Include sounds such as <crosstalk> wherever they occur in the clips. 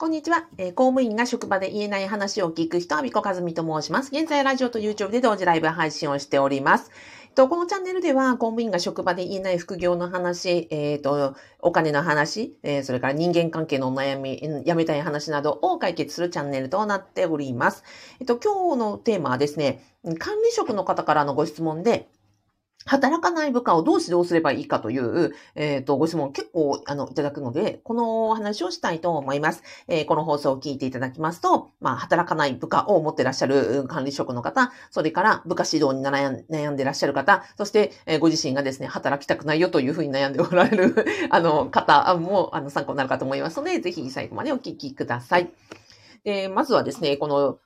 こんにちは、えー公務員が職場で言えない話を聞く人、アビコカズミと申します。現在、ラジオと YouTube で同時ライブ配信をしております。えっとこのチャンネルでは、公務員が職場で言えない副業の話、えっ、と、お金の話、えーそれから人間関係のお悩み、やめたい話などを解決するチャンネルとなっております。えっと、今日のテーマはですね、管理職の方からのご質問で、働かない部下をどう指導すればいいかという、えっ、と、ご質問結構、あの、いただくので、このお話をしたいと思います。えーこの放送を聞いていただきますと、まあ、働かない部下を持ってらっしゃる管理職の方、それから部下指導に悩ん悩んでらっしゃる方、そして、えーご自身がですね、働きたくないよというふうに悩んでおられる、<laughs> あの、方も、あの、参考になるかと思いますので、ぜひ最後までお聞きください。で、まずはですね、この、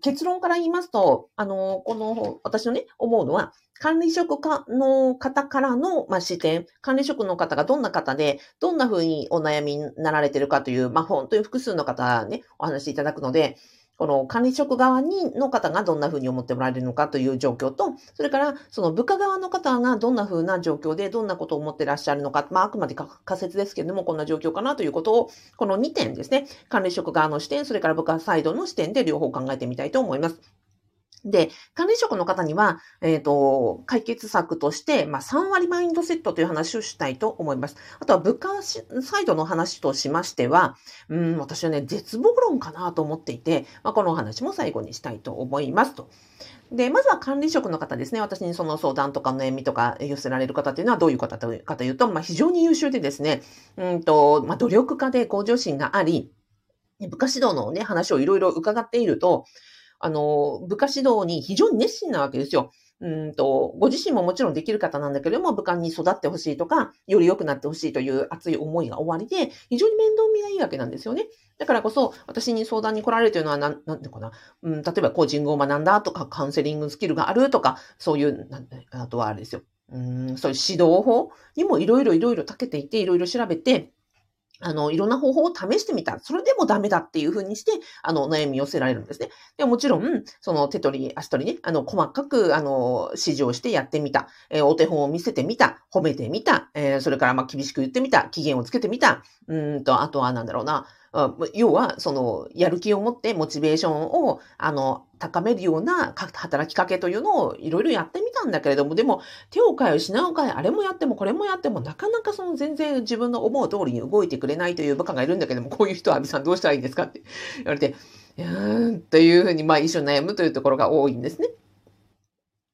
結論から言いますと、あの、この、私のね、思うのは、管理職家の方からの、まあ、視点、管理職の方がどんな方で、どんな風にお悩みになられてるかという、まあ、本当に複数の方ね、お話しいただくので、この管理職側にの方がどんな風に思っておられるのかという状況と、それからその部下側の方がどんな風な状況でどんなことを思ってらっしゃるのか、まああくまで仮説ですけれども、こんな状況かなということを、この2点ですね、管理職側の視点、それから部下サイドの視点で両方考えてみたいと思います。で、管理職の方には、えっ、と、解決策として、まあ、3割マインドセットという話をしたいと思います。あとは、部下サイドの話としましては、うん、私はね、絶望論かなと思っていて、まあ、このお話も最後にしたいと思いますと。で、まずは管理職の方ですね。私にその相談とか悩みとか寄せられる方というのはどういう方かというと、まあ、非常に優秀でですね、うんと、まあ、努力家で向上心があり、部下指導のね、話をいろいろ伺っていると、あの、部下指導に非常に熱心なわけですよ。うんと、ご自身ももちろんできる方なんだけれども、部下に育ってほしいとか、より良くなってほしいという熱い思いが終わりで、非常に面倒見がいいわけなんですよね。だからこそ、私に相談に来られるというのは、なん、なんていうかな。うん、例えば、コーチングを学んだとか、カウンセリングスキルがあるとか、そういう、なんあとはあれですよ。うん、そういう指導法にもいろいろいろいろ長けていて、いろいろ調べて、あの、いろんな方法を試してみた。それでもダメだっていうふうにして、あの、悩み寄せられるんですね。でもちろん、その手取り、足取りね、あの、細かく、あの、指示をしてやってみた。えーお手本を見せてみた。褒めてみた。えーそれから、ま、厳しく言ってみた。期限をつけてみた。うんと、あとは、なんだろうな。要は、その、やる気を持って、モチベーションを、あの、高めるような働きかけというのをいろいろやってみたんだけれども、でも、手を変え、品を変え、あれもやってもこれもやっても、なかなかその全然自分の思う通りに動いてくれないという部下がいるんだけども、こういう人は、アビさんどうしたらいいんですかって言われて、うーん、というふうに、まあ、一緒に悩むというところが多いんですね。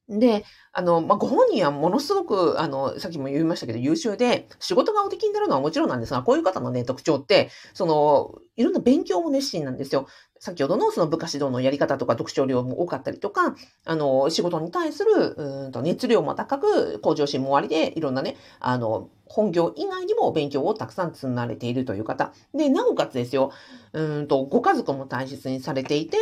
で、あの、まあ、ご本人はものすごく、あの、さっきも言いましたけど、優秀で、仕事がおできになるのはもちろんなんですが、こういう方のね、特徴って、その、いろんな勉強も熱心なんですよ。先ほどのその部下指導のやり方とか読書量も多かったりとか、あの、仕事に対する、うんと熱量も高く、向上心もありで、いろんなね、あの、本業以外にも勉強をたくさん積まれているという方。で、なおかつですよ、うんと、ご家族も大切にされていて、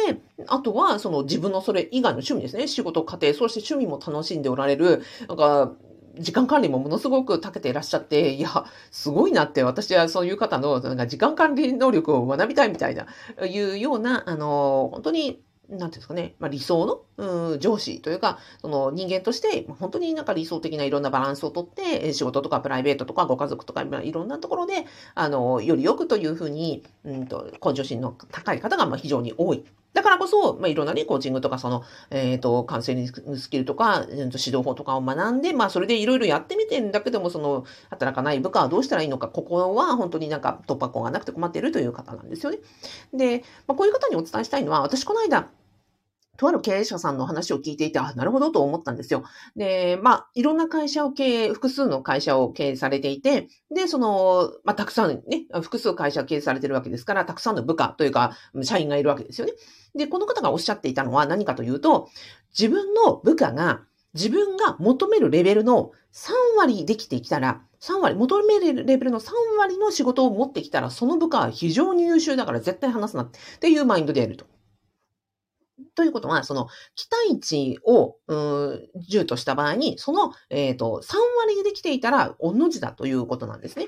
あとは、その自分のそれ以外の趣味ですね。仕事、家庭、そして趣味も楽しんでおられる、なんか、時間管理もものすごく長けていらっしゃって、いや、すごいなって、私はそういう方のなんか時間管理能力を学びたいみたいな、いうような、あの、本当に、なんていうんですかね、まあ、理想の、うん、上司というか、その人間として、本当になんか理想的ないろんなバランスをとって、仕事とかプライベートとかご家族とか、まあいろんなところで、あの、より良くというふうに、うんと、向上心の高い方がまあ非常に多い。だからこそ、まあ、いろんなね、コーチングとか、その、えっ、と、カウンセリングスキルとか、えーと指導法とかを学んで、まあ、それでいろいろやってみてるんだけども、その、働かない部下はどうしたらいいのか、ここは本当になんか突破口がなくて困っているという方なんですよね。で、まあ、こういう方にお伝えしたいのは、私この間、とある経営者さんの話を聞いていて、あ、なるほどと思ったんですよ。で、まあ、いろんな会社を経営、複数の会社を経営されていて、で、その、まあ、たくさんね、複数会社を経営されてるわけですから、たくさんの部下というか、社員がいるわけですよね。で、この方がおっしゃっていたのは何かというと、自分の部下が自分が求めるレベルの3割できてきたら、3割、求めるレベルの3割の仕事を持ってきたら、その部下は非常に優秀だから絶対話すなっていうマインドでやると。ということは、その期待値をうー10とした場合に、その、えっ、と、3割でできていたら、おの字だということなんですね。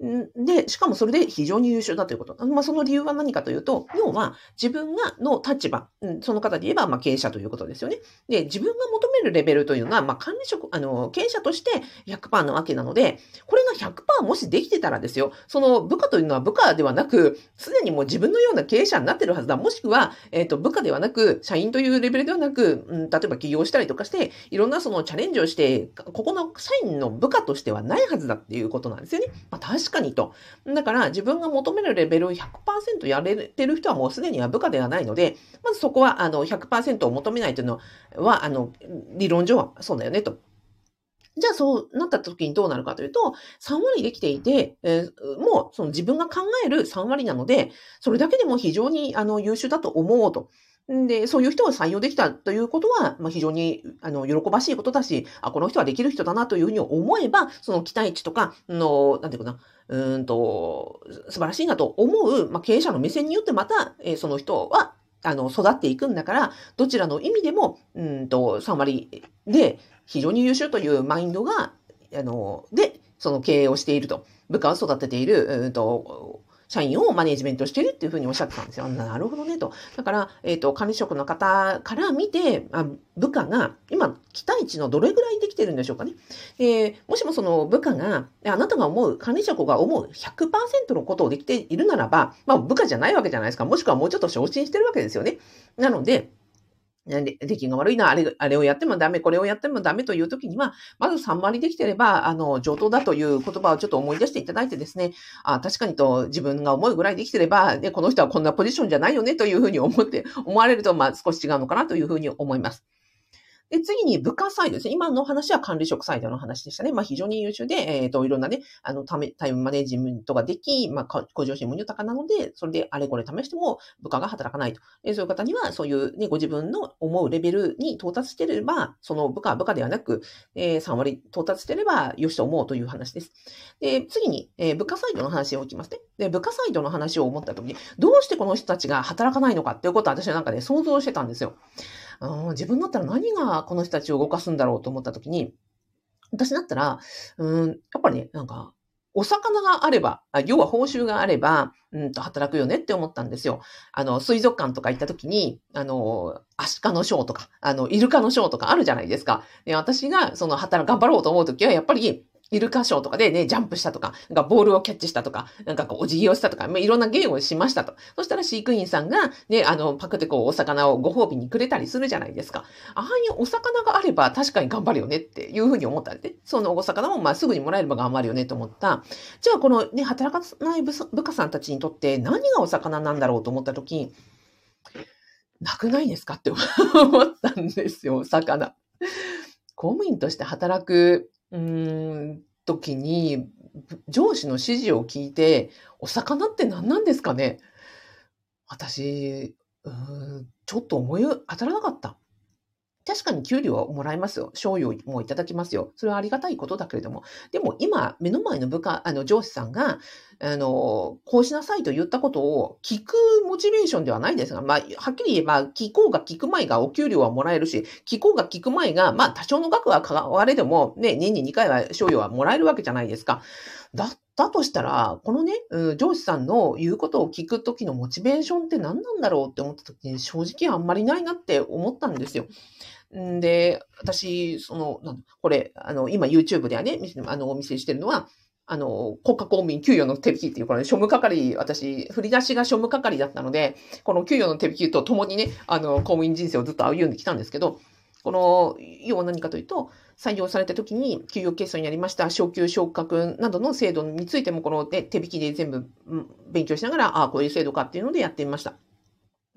で、しかもそれで非常に優秀だということ。まあ、その理由は何かというと、要は自分がの立場、その方で言えば、まあ、経営者ということですよね。で、自分が求めるレベルというのは、まあ、管理職、あの、経営者として100%なわけなので、これが100%もしできてたらですよ、その部下というのは部下ではなく、すでにもう自分のような経営者になってるはずだ。もしくは、えっ、ー、と、部下ではなく、社員というレベルではなく、うん、例えば起業したりとかして、いろんなそのチャレンジをして、ここの社員の部下としてはないはずだっていうことなんですよね。まあ、確かにと。だから自分が求めるレベルを100%やれてる人はもうすでには部下ではないので、まずそこはあの100%を求めないというのは、あの、理論上はそうだよねと。じゃあそうなった時にどうなるかというと、3割できていて、えー、もうその自分が考える3割なので、それだけでも非常にあの優秀だと思うと。で、そういう人を採用できたということは、まあ、非常に、あの、喜ばしいことだし、あ、この人はできる人だなというふうに思えば、その期待値とか、の、なんていうかな、うんと、素晴らしいなと思う、まあ、経営者の目線によってまた、えー、その人は、あの、育っていくんだから、どちらの意味でも、うんと、3割で非常に優秀というマインドが、あの、で、その経営をしていると、部下を育てている、うんと、社員をマネジメントしてるっていうふうにおっしゃってたんですよ。なるほどねと。だから、えっ、ー、と、管理職の方から見て、あ部下が今、期待値のどれぐらいできてるんでしょうかね。えー、もしもその部下が、あなたが思う、管理職が思う100%のことをできているならば、まあ部下じゃないわけじゃないですか。もしくはもうちょっと昇進してるわけですよね。なので、出来が悪いな、あれ、あれをやってもダメ、これをやってもダメという時には、まず3割できてれば、あの、上等だという言葉をちょっと思い出していただいてですね、あ確かにと自分が思うぐらいできてれば、ね、この人はこんなポジションじゃないよねというふうに思って、思われると、まあ少し違うのかなというふうに思います。で、次に部下サイドですね。今の話は管理職サイドの話でしたね。まあ非常に優秀で、えっ、ー、と、いろんなね、あの、タイムマネジメントができ、まあ、向上心も豊かなので、それであれこれ試しても部下が働かないと。えそういう方には、そういうね、ご自分の思うレベルに到達してれば、その部下は部下ではなく、えー、3割到達してれば、よしと思うという話です。で、次に、えー、部下サイドの話を置きますね。で、部下サイドの話を思った時に、どうしてこの人たちが働かないのかっていうことは私はなんかね、想像してたんですよ。うん自分だったら何がこの人たちを動かすんだろうと思った時に、私だったら、うん、やっぱりね、なんか、お魚があれば、要は報酬があれば、うんと働くよねって思ったんですよ。あの、水族館とか行った時に、あの、アシカのショーとか、あの、イルカのショーとかあるじゃないですか。で私が、その、働、頑張ろうと思う時は、やっぱり、イルカショーとかでね、ジャンプしたとか、なんかボールをキャッチしたとか、なんかこう、お辞儀をしたとか、まあ、いろんな芸をしましたと。そしたら飼育員さんが、ね、あの、パクってこう、お魚をご褒美にくれたりするじゃないですか。ああいうお魚があれば確かに頑張るよねっていうふうに思ったんで、ね、そのお魚もまあすぐにもらえれば頑張るよねと思った。じゃあこのね、働かない部下さんたちにとって何がお魚なんだろうと思った時、なくないですかって思ったんですよ、お魚。公務員として働くうん、時に、上司の指示を聞いて、お魚って何なんですかね？私、うん、ちょっと思い当たらなかった。確かに給料はもらいますよ。賞与もいただきますよ。それはありがたいことだけれども。でも今、目の前の部下、あの、上司さんが、あの、こうしなさいと言ったことを聞くモチベーションではないですが、まあ、はっきり言えば、聞こうが聞く前がお給料はもらえるし、聞こうが聞く前が、まあ、多少の額は変われでも、ね、年に2回は賞与はもらえるわけじゃないですか。だったとしたら、このね、上司さんの言うことを聞くときのモチベーションって何なんだろうって思ったときに、正直あんまりないなって思ったんですよ。んで、私、その、これ、あの、今 YouTube ではね、あの、お見せしてるのは、あの、国家公務員給与の手引きっていう、これ、庶務係、私、振り出しが庶務係だったので、この給与の手引きとともにね、あの、公務員人生をずっと歩んできたんですけど、この、要は何かというと、採用された時に給与決算になりました、昇給昇格などの制度についても、この、ね、手引きで全部勉強しながら、ああ、こういう制度かっていうのでやってみました。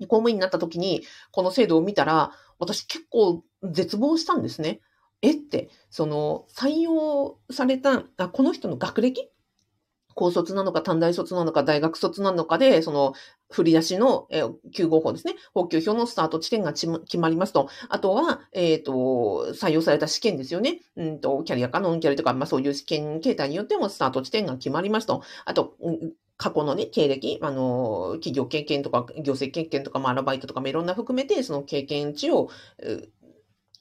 公務員になった時に、この制度を見たら、私結構絶望したんですね。え？って、その、採用された、あこの人の学歴？高卒なのか短大卒なのか大学卒なのかで、その、振り出しの、えー、9号法ですね。補給表のスタート地点が決まりますと。あとは、えっ、ー、と、採用された試験ですよね。うんと、キャリアかノンキャリとか、まあそういう試験形態によってもスタート地点が決まりますと。あと、過去のね、経歴、あの、企業経験とか、行政経験とか、まあ、アルバイトとかもいろんな含めて、その経験値を、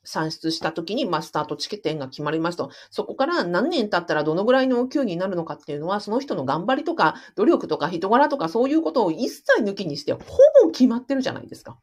算出した時に、まあ、スタートチケットが決まりますと。そこから何年経ったらどのぐらいの給になるのかっていうのは、その人の頑張りとか、努力とか人柄とかそういうことを一切抜きにして、ほぼ決まってるじゃないですか。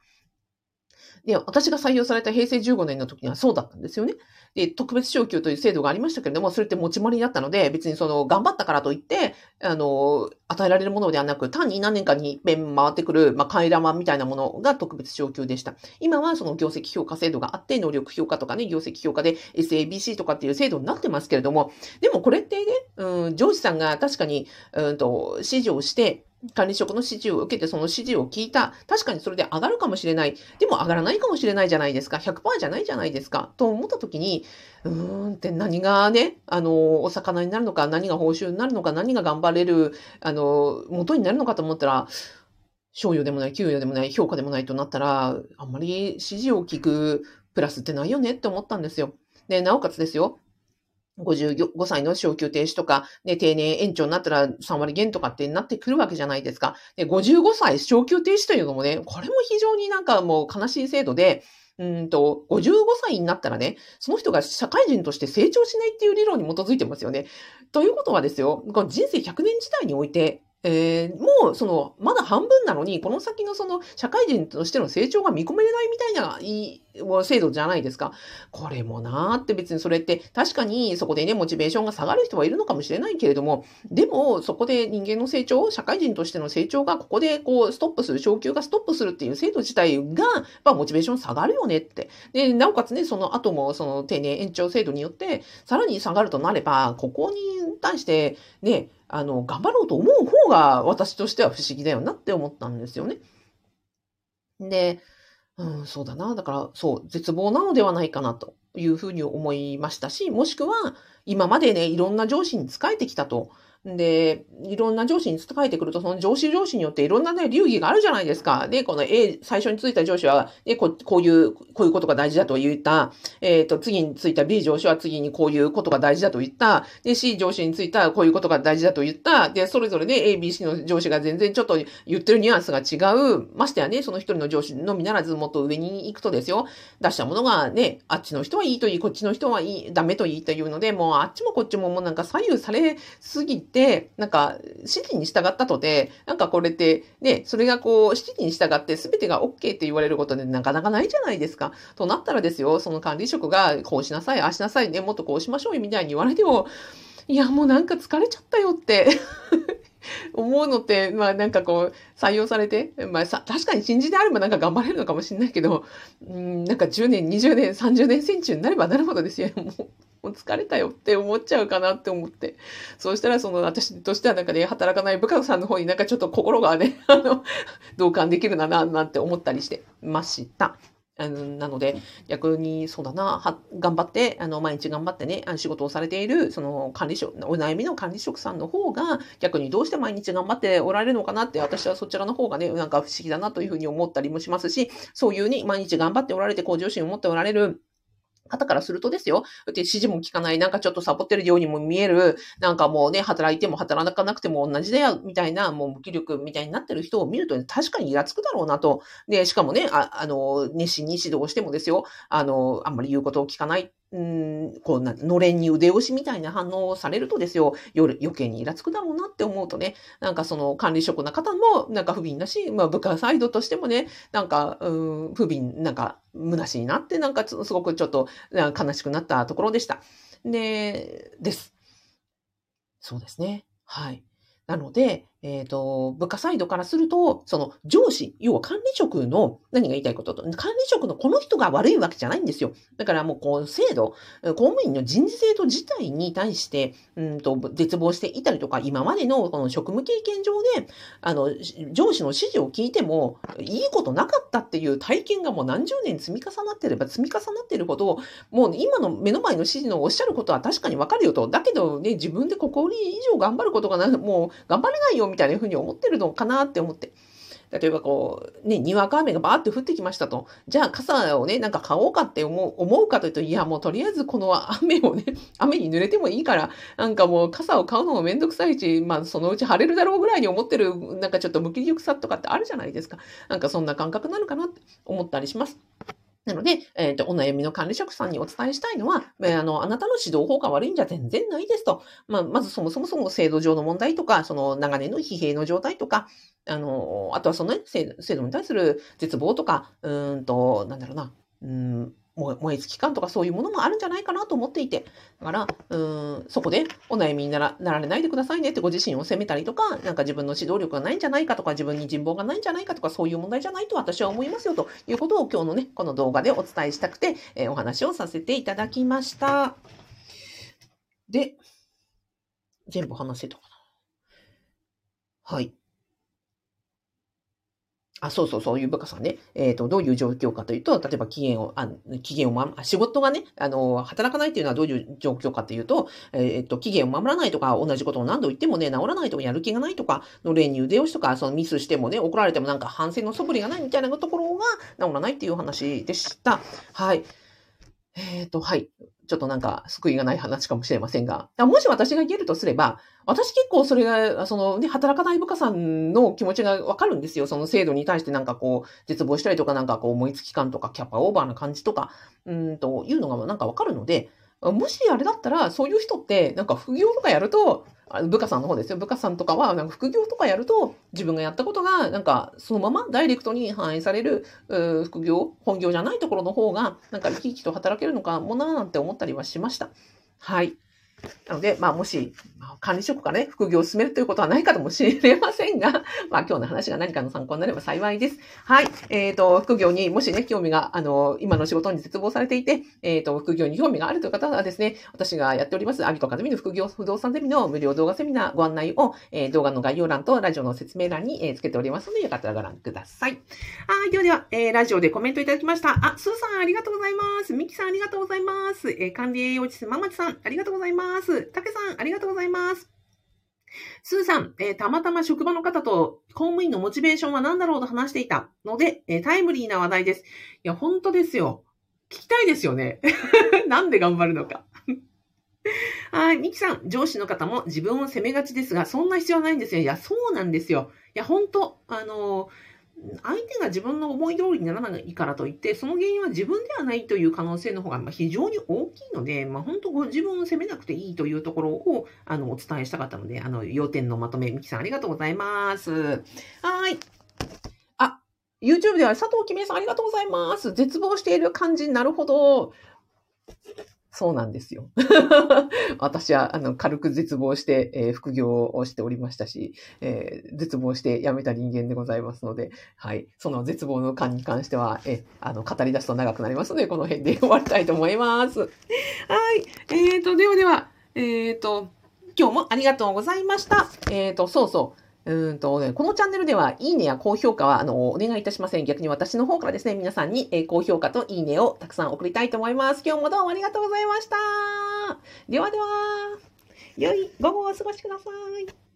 で、私が採用された平成15年の時にはそうだったんですよね。で、特別昇給という制度がありましたけれども、それって持ち回りになったので、別にその、頑張ったからといって、あの、与えられるものではなく、単に何年かに一遍回ってくる、まあ、替え玉みたいなものが特別昇給でした。今はその業績評価制度があって、能力評価とかね、業績評価で SABC とかっていう制度になってますけれども、でもこれってね、うん、上司さんが確かに、うんと、指示をして、管理職の指示を受けてその指示を聞いた。確かにそれで上がるかもしれない。でも上がらないかもしれないじゃないですか。100%じゃないじゃないですか。と思った時に、うーんって何がね、あの、お魚になるのか、何が報酬になるのか、何が頑張れる、あの、元になるのかと思ったら、賞与でもない、給与でもない、評価でもないとなったら、あんまり指示を聞くプラスってないよねって思ったんですよ。で、なおかつですよ。55歳の昇給停止とか、ね、定年延長になったら3割減とかってなってくるわけじゃないですか。で、55歳昇給停止というのもね、これも非常になんかもう悲しい制度で、うんと、55歳になったらね、その人が社会人として成長しないっていう理論に基づいてますよね。ということはですよ、人生100年時代において、えー、もう、その、まだ半分なのに、この先のその、社会人としての成長が見込めれないみたいな、い、制度じゃないですか。これもなーって別にそれって、確かにそこでね、モチベーションが下がる人はいるのかもしれないけれども、でも、そこで人間の成長、社会人としての成長が、ここでこう、ストップする、昇給がストップするっていう制度自体が、やっぱモチベーション下がるよねって。で、なおかつね、その後も、その定年延長制度によって、さらに下がるとなれば、ここに対して、ね、あの、頑張ろうと思う方が私としては不思議だよなって思ったんですよね。で、うん、そうだな。だから、そう、絶望なのではないかなというふうに思いましたし、もしくは、今までね、いろんな上司に仕えてきたと。で、いろんな上司に伝えてくると、その上司上司によっていろんなね、流儀があるじゃないですか。で、この A、最初についた上司は、ね、ここういう、こういうことが大事だと言った。えっ、ー、と、次についた B 上司は次にこういうことが大事だと言った。で、C 上司についたこういうことが大事だと言った。で、それぞれね、A、B、C の上司が全然ちょっと言ってるニュアンスが違う。ましてやね、その一人の上司のみならずもっと上に行くとですよ。出したものがね、あっちの人はいいといい、こっちの人はいい、ダメといいというので、もうあっちもこっちももうなんか左右されすぎて、なんか指示に従ったとで、なんかこれって、ね、それがこう、指示に従って全てが OK って言われることでなかなかないじゃないですか。となったらですよ、その管理職が、こうしなさい、ああしなさいね、もっとこうしましょうよ、みたいに言われても、いや、もうなんか疲れちゃったよって思うのって、まあなんかこう、採用されて、まあさ、確かに新人であればなんか頑張れるのかもしれないけど、うん、なんか10年、20年、30年戦中になればなるほどですよ。<laughs> もうもう疲れたよって思っちゃうかなって思って。そうしたら、その、私としてはなんかね、働かない部下さんの方になんかちょっと心がね、<laughs> あの、同感できるな、なんて思ったりしてました。あのなので、逆にそうだな、は頑張って、あの、毎日頑張ってね、仕事をされている、その管理職、お悩みの管理職さんの方が、逆にどうして毎日頑張っておられるのかなって、私はそちらの方がね、なんか不思議だなというふうに思ったりもしますし、そういうに毎日頑張っておられて、向上心を持っておられる、方からするとですよ。で、指示も聞かない、なんかちょっとサボってるようにも見える、なんかもうね、働いても働かなくても同じだよ、みたいな、もう無気力みたいになってる人を見ると、ね、確かにイラつくだろうなと。で、しかもね、ああの、熱心に指導してもですよ、あの、あんまり言うことを聞かないうん、こうな、のれんに腕押しみたいな反応をされるとですよ、夜余計にイラつくだろうなって思うとね、なんかその管理職の方もなんか不憫だし、まあ部下サイドとしてもね、なんか、うん、不憫、なんか虚しいなって、なんかすごくちょっと悲しくなったところでした。で、です。そうですね。はい。なので、えっ、ー、と、部下サイドからすると、その上司、要は管理職の何が言いたいことと、管理職のこの人が悪いわけじゃないんですよ。だからもうこう制度、公務員の人事制度自体に対して、うんと、絶望していたりとか、今までのこの職務経験上で、あの、上司の指示を聞いても、いいことなかったっていう体験がもう何十年積み重なってれば積み重なってるほど、もう今の目の前の指示のおっしゃることは確かにわかるよと。だけどね、自分でここ以上頑張ることがない、もう頑張れないよみたいなふうに思ってるのかなって思って。例えばこう、ね、にわか雨がバーって降ってきましたと。じゃあ傘をね、なんか買おうかって思う思うかというと、いやもうとりあえずこの雨をね、<laughs> 雨に濡れてもいいから、なんかもう傘を買うのもめんどくさいし、まあそのうち晴れるだろうぐらいに思ってる、なんかちょっと無気力さとかってあるじゃないですか。なんかそんな感覚なのかなって思ったりします。なので、えっ、と、お悩みの管理職さんにお伝えしたいのは、えーあの、あなたの指導法が悪いんじゃ全然ないですと。まあ、まずそもそもそも制度上の問題とか、その長年の疲弊の状態とか、あの、あとはそのね、制度に対する絶望とか、うんと、なんだろうな、うん、燃え尽き感とかそういうものもあるんじゃないかなと思っていて。だから、うーん、そこでお悩みにならなられないでくださいねってご自身を責めたりとか、なんか自分の指導力がないんじゃないかとか、自分に人望がないんじゃないかとか、そういう問題じゃないと私は思いますよということを今日のね、この動画でお伝えしたくて、えーお話をさせていただきました。で、全部話せたかな。はい。あ、そうそう、そういう部下さんね。えっ、と、どういう状況かというと、例えば期限を、あ、期限をま、仕事がね、あの、働かないっていうのはどういう状況かというと、えっ、と、期限を守らないとか、同じことを何度言ってもね、治らないとか、やる気がないとか、の例に腕押しとか、そのミスしてもね、怒られてもなんか反省の素振りがないみたいなところが治らないっていう話でした。はい。えっ、と、はい。ちょっとなんか救いがない話かもしれませんが、もし私が言えるとすれば、私結構それが、そのね、働かない部下さんの気持ちがわかるんですよ。その制度に対してなんかこう、絶望したりとか、なんかこう、思いつき感とか、キャパオーバーな感じとか、うんというのがなんかわかるので、もしあれだったら、そういう人って、なんか副業とかやると、部下さんの方ですよ。部下さんとかは、なんか副業とかやると、自分がやったことが、なんか、そのままダイレクトに反映される、副業、本業じゃないところの方が、なんか生き生きと働けるのかもなーなんて思ったりはしました。はい。なので、まあ、もし、管理職からね、副業を進めるということはないかもしれませんが、<laughs> まあ、今日の話が何かの参考になれば幸いです。はい。えっ、と、副業にもしね、興味が、あの、今の仕事に絶望されていて、えっ、と、副業に興味があるという方はですね、私がやっております、アミコカズミの副業不動産ゼミの無料動画セミナーご案内を、えー動画の概要欄とラジオの説明欄に、えーつけておりますので、よかったらご覧ください。はい。ではでは、えーラジオでコメントいただきました。あ、スーさんありがとうございます。ミキさんありがとうございます。えー管理栄養士ママチさんありがとうございます。たけさんありがとうございます。スーさん、えーたまたま職場の方と公務員のモチベーションは何だろうと話していたので、えータイムリーな話題です。いや、本当ですよ。聞きたいですよね。<laughs> なんで頑張るのか。はい、ミキさん、上司の方も自分を責めがちですが、そんな必要はないんですよ。いや、そうなんですよ。いや、本当あのー相手が自分の思い通りにならないからといって、その原因は自分ではないという可能性の方がま非常に大きいので、まあ、本当ご自分を責めなくていいというところをあのお伝えしたかったので、あの要点のまとめ、ミキさんありがとうございます。はい。あ、YouTube では佐藤きめさんありがとうございます。絶望している感じ、なるほど。そうなんですよ。<laughs> 私はあの軽く絶望して、えー副業をしておりましたし、えー絶望して辞めた人間でございますので、はい。その絶望の感に関しては、え、あの、語り出すと長くなりますので、この辺で <laughs> 終わりたいと思います。はい。えーと、ではでは、えーと、今日もありがとうございました。えーと、そうそう。うんとね、このチャンネルでは、いいねや高評価は、あの、お願いいたしません。逆に私の方からですね、皆さんに、えー高評価といいねをたくさん送りたいと思います。今日もどうもありがとうございました。ではでは、良い午後をお過ごしください。